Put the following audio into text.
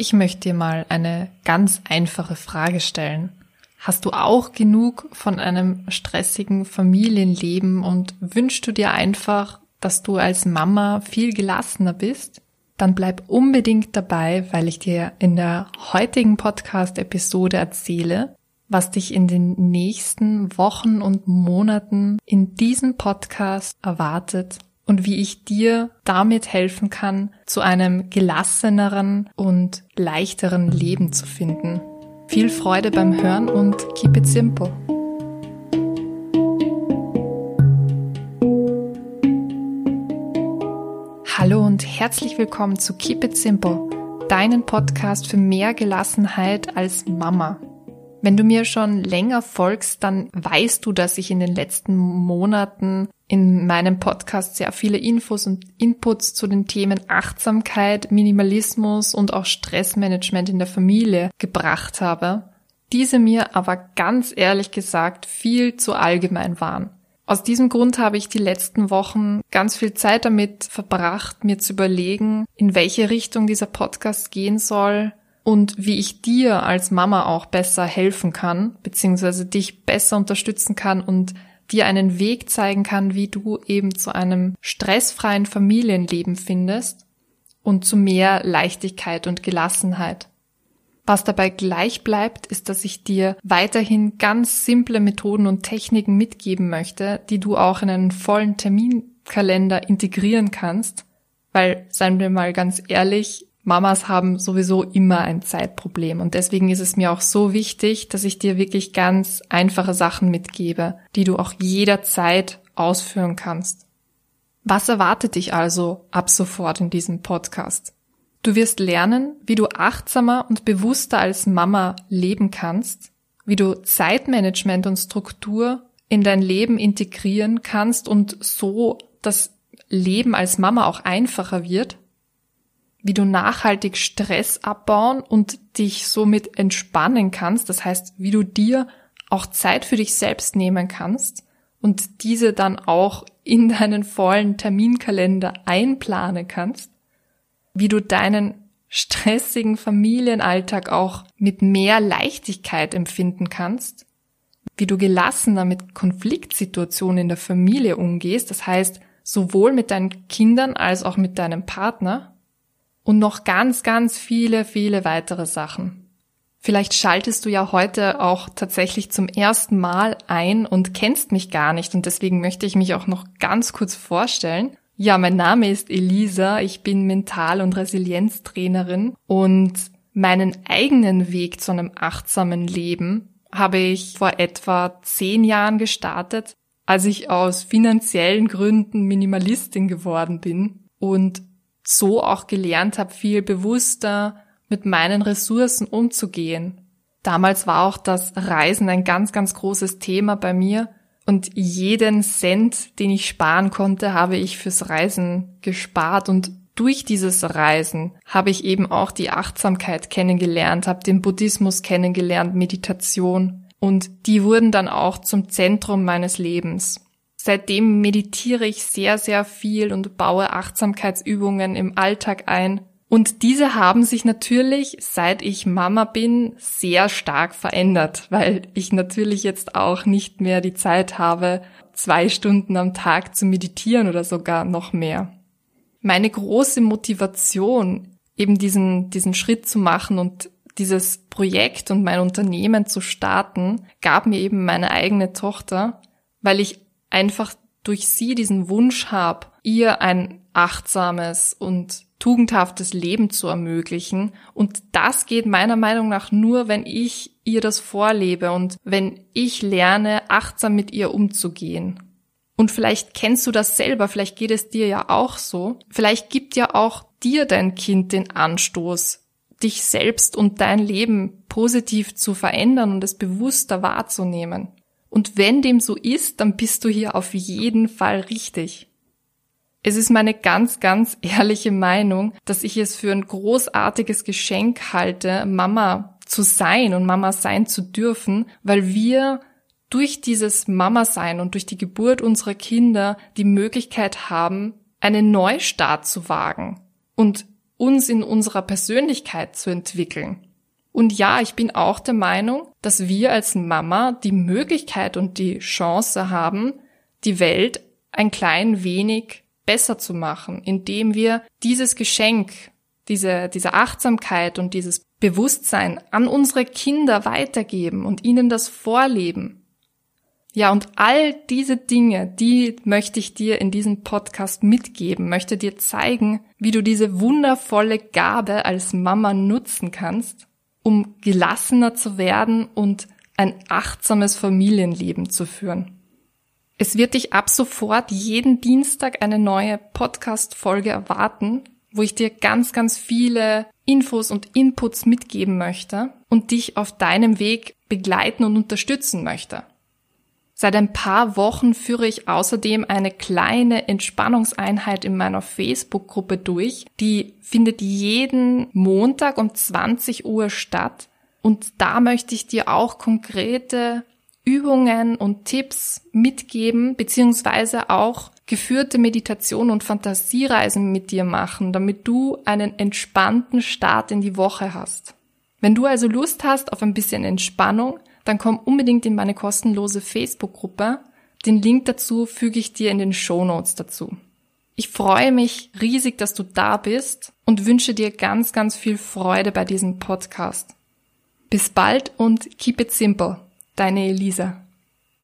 Ich möchte dir mal eine ganz einfache Frage stellen. Hast du auch genug von einem stressigen Familienleben und wünschst du dir einfach, dass du als Mama viel gelassener bist? Dann bleib unbedingt dabei, weil ich dir in der heutigen Podcast-Episode erzähle, was dich in den nächsten Wochen und Monaten in diesem Podcast erwartet und wie ich dir damit helfen kann, zu einem gelasseneren und leichteren Leben zu finden. Viel Freude beim Hören und keep it simple. Hallo und herzlich willkommen zu Keep It Simple, deinen Podcast für mehr Gelassenheit als Mama. Wenn du mir schon länger folgst, dann weißt du, dass ich in den letzten Monaten in meinem Podcast sehr viele Infos und Inputs zu den Themen Achtsamkeit, Minimalismus und auch Stressmanagement in der Familie gebracht habe, diese mir aber ganz ehrlich gesagt viel zu allgemein waren. Aus diesem Grund habe ich die letzten Wochen ganz viel Zeit damit verbracht, mir zu überlegen, in welche Richtung dieser Podcast gehen soll, und wie ich dir als Mama auch besser helfen kann, beziehungsweise dich besser unterstützen kann und dir einen Weg zeigen kann, wie du eben zu einem stressfreien Familienleben findest und zu mehr Leichtigkeit und Gelassenheit. Was dabei gleich bleibt, ist, dass ich dir weiterhin ganz simple Methoden und Techniken mitgeben möchte, die du auch in einen vollen Terminkalender integrieren kannst, weil, seien wir mal ganz ehrlich, Mamas haben sowieso immer ein Zeitproblem und deswegen ist es mir auch so wichtig, dass ich dir wirklich ganz einfache Sachen mitgebe, die du auch jederzeit ausführen kannst. Was erwartet dich also ab sofort in diesem Podcast? Du wirst lernen, wie du achtsamer und bewusster als Mama leben kannst, wie du Zeitmanagement und Struktur in dein Leben integrieren kannst und so das Leben als Mama auch einfacher wird, wie du nachhaltig Stress abbauen und dich somit entspannen kannst. Das heißt, wie du dir auch Zeit für dich selbst nehmen kannst und diese dann auch in deinen vollen Terminkalender einplanen kannst. Wie du deinen stressigen Familienalltag auch mit mehr Leichtigkeit empfinden kannst. Wie du gelassener mit Konfliktsituationen in der Familie umgehst. Das heißt, sowohl mit deinen Kindern als auch mit deinem Partner und noch ganz, ganz viele, viele weitere Sachen. Vielleicht schaltest du ja heute auch tatsächlich zum ersten Mal ein und kennst mich gar nicht und deswegen möchte ich mich auch noch ganz kurz vorstellen. Ja, mein Name ist Elisa, ich bin Mental- und Resilienztrainerin und meinen eigenen Weg zu einem achtsamen Leben habe ich vor etwa zehn Jahren gestartet, als ich aus finanziellen Gründen Minimalistin geworden bin und so auch gelernt habe, viel bewusster mit meinen Ressourcen umzugehen. Damals war auch das Reisen ein ganz, ganz großes Thema bei mir und jeden Cent, den ich sparen konnte, habe ich fürs Reisen gespart und durch dieses Reisen habe ich eben auch die Achtsamkeit kennengelernt, habe den Buddhismus kennengelernt, Meditation und die wurden dann auch zum Zentrum meines Lebens. Seitdem meditiere ich sehr, sehr viel und baue Achtsamkeitsübungen im Alltag ein. Und diese haben sich natürlich, seit ich Mama bin, sehr stark verändert, weil ich natürlich jetzt auch nicht mehr die Zeit habe, zwei Stunden am Tag zu meditieren oder sogar noch mehr. Meine große Motivation, eben diesen, diesen Schritt zu machen und dieses Projekt und mein Unternehmen zu starten, gab mir eben meine eigene Tochter, weil ich einfach durch sie diesen Wunsch habe, ihr ein achtsames und tugendhaftes Leben zu ermöglichen. Und das geht meiner Meinung nach nur, wenn ich ihr das vorlebe und wenn ich lerne, achtsam mit ihr umzugehen. Und vielleicht kennst du das selber, vielleicht geht es dir ja auch so. Vielleicht gibt ja auch dir dein Kind den Anstoß, dich selbst und dein Leben positiv zu verändern und es bewusster wahrzunehmen. Und wenn dem so ist, dann bist du hier auf jeden Fall richtig. Es ist meine ganz, ganz ehrliche Meinung, dass ich es für ein großartiges Geschenk halte, Mama zu sein und Mama sein zu dürfen, weil wir durch dieses Mama sein und durch die Geburt unserer Kinder die Möglichkeit haben, einen Neustart zu wagen und uns in unserer Persönlichkeit zu entwickeln. Und ja, ich bin auch der Meinung, dass wir als Mama die Möglichkeit und die Chance haben, die Welt ein klein wenig besser zu machen, indem wir dieses Geschenk, diese, diese Achtsamkeit und dieses Bewusstsein an unsere Kinder weitergeben und ihnen das vorleben. Ja, und all diese Dinge, die möchte ich dir in diesem Podcast mitgeben, möchte dir zeigen, wie du diese wundervolle Gabe als Mama nutzen kannst, um gelassener zu werden und ein achtsames Familienleben zu führen. Es wird dich ab sofort jeden Dienstag eine neue Podcast-Folge erwarten, wo ich dir ganz, ganz viele Infos und Inputs mitgeben möchte und dich auf deinem Weg begleiten und unterstützen möchte. Seit ein paar Wochen führe ich außerdem eine kleine Entspannungseinheit in meiner Facebook-Gruppe durch. Die findet jeden Montag um 20 Uhr statt. Und da möchte ich dir auch konkrete Übungen und Tipps mitgeben, beziehungsweise auch geführte Meditation und Fantasiereisen mit dir machen, damit du einen entspannten Start in die Woche hast. Wenn du also Lust hast auf ein bisschen Entspannung, dann komm unbedingt in meine kostenlose Facebook-Gruppe. Den Link dazu füge ich dir in den Show Notes dazu. Ich freue mich riesig, dass du da bist und wünsche dir ganz, ganz viel Freude bei diesem Podcast. Bis bald und keep it simple. Deine Elisa.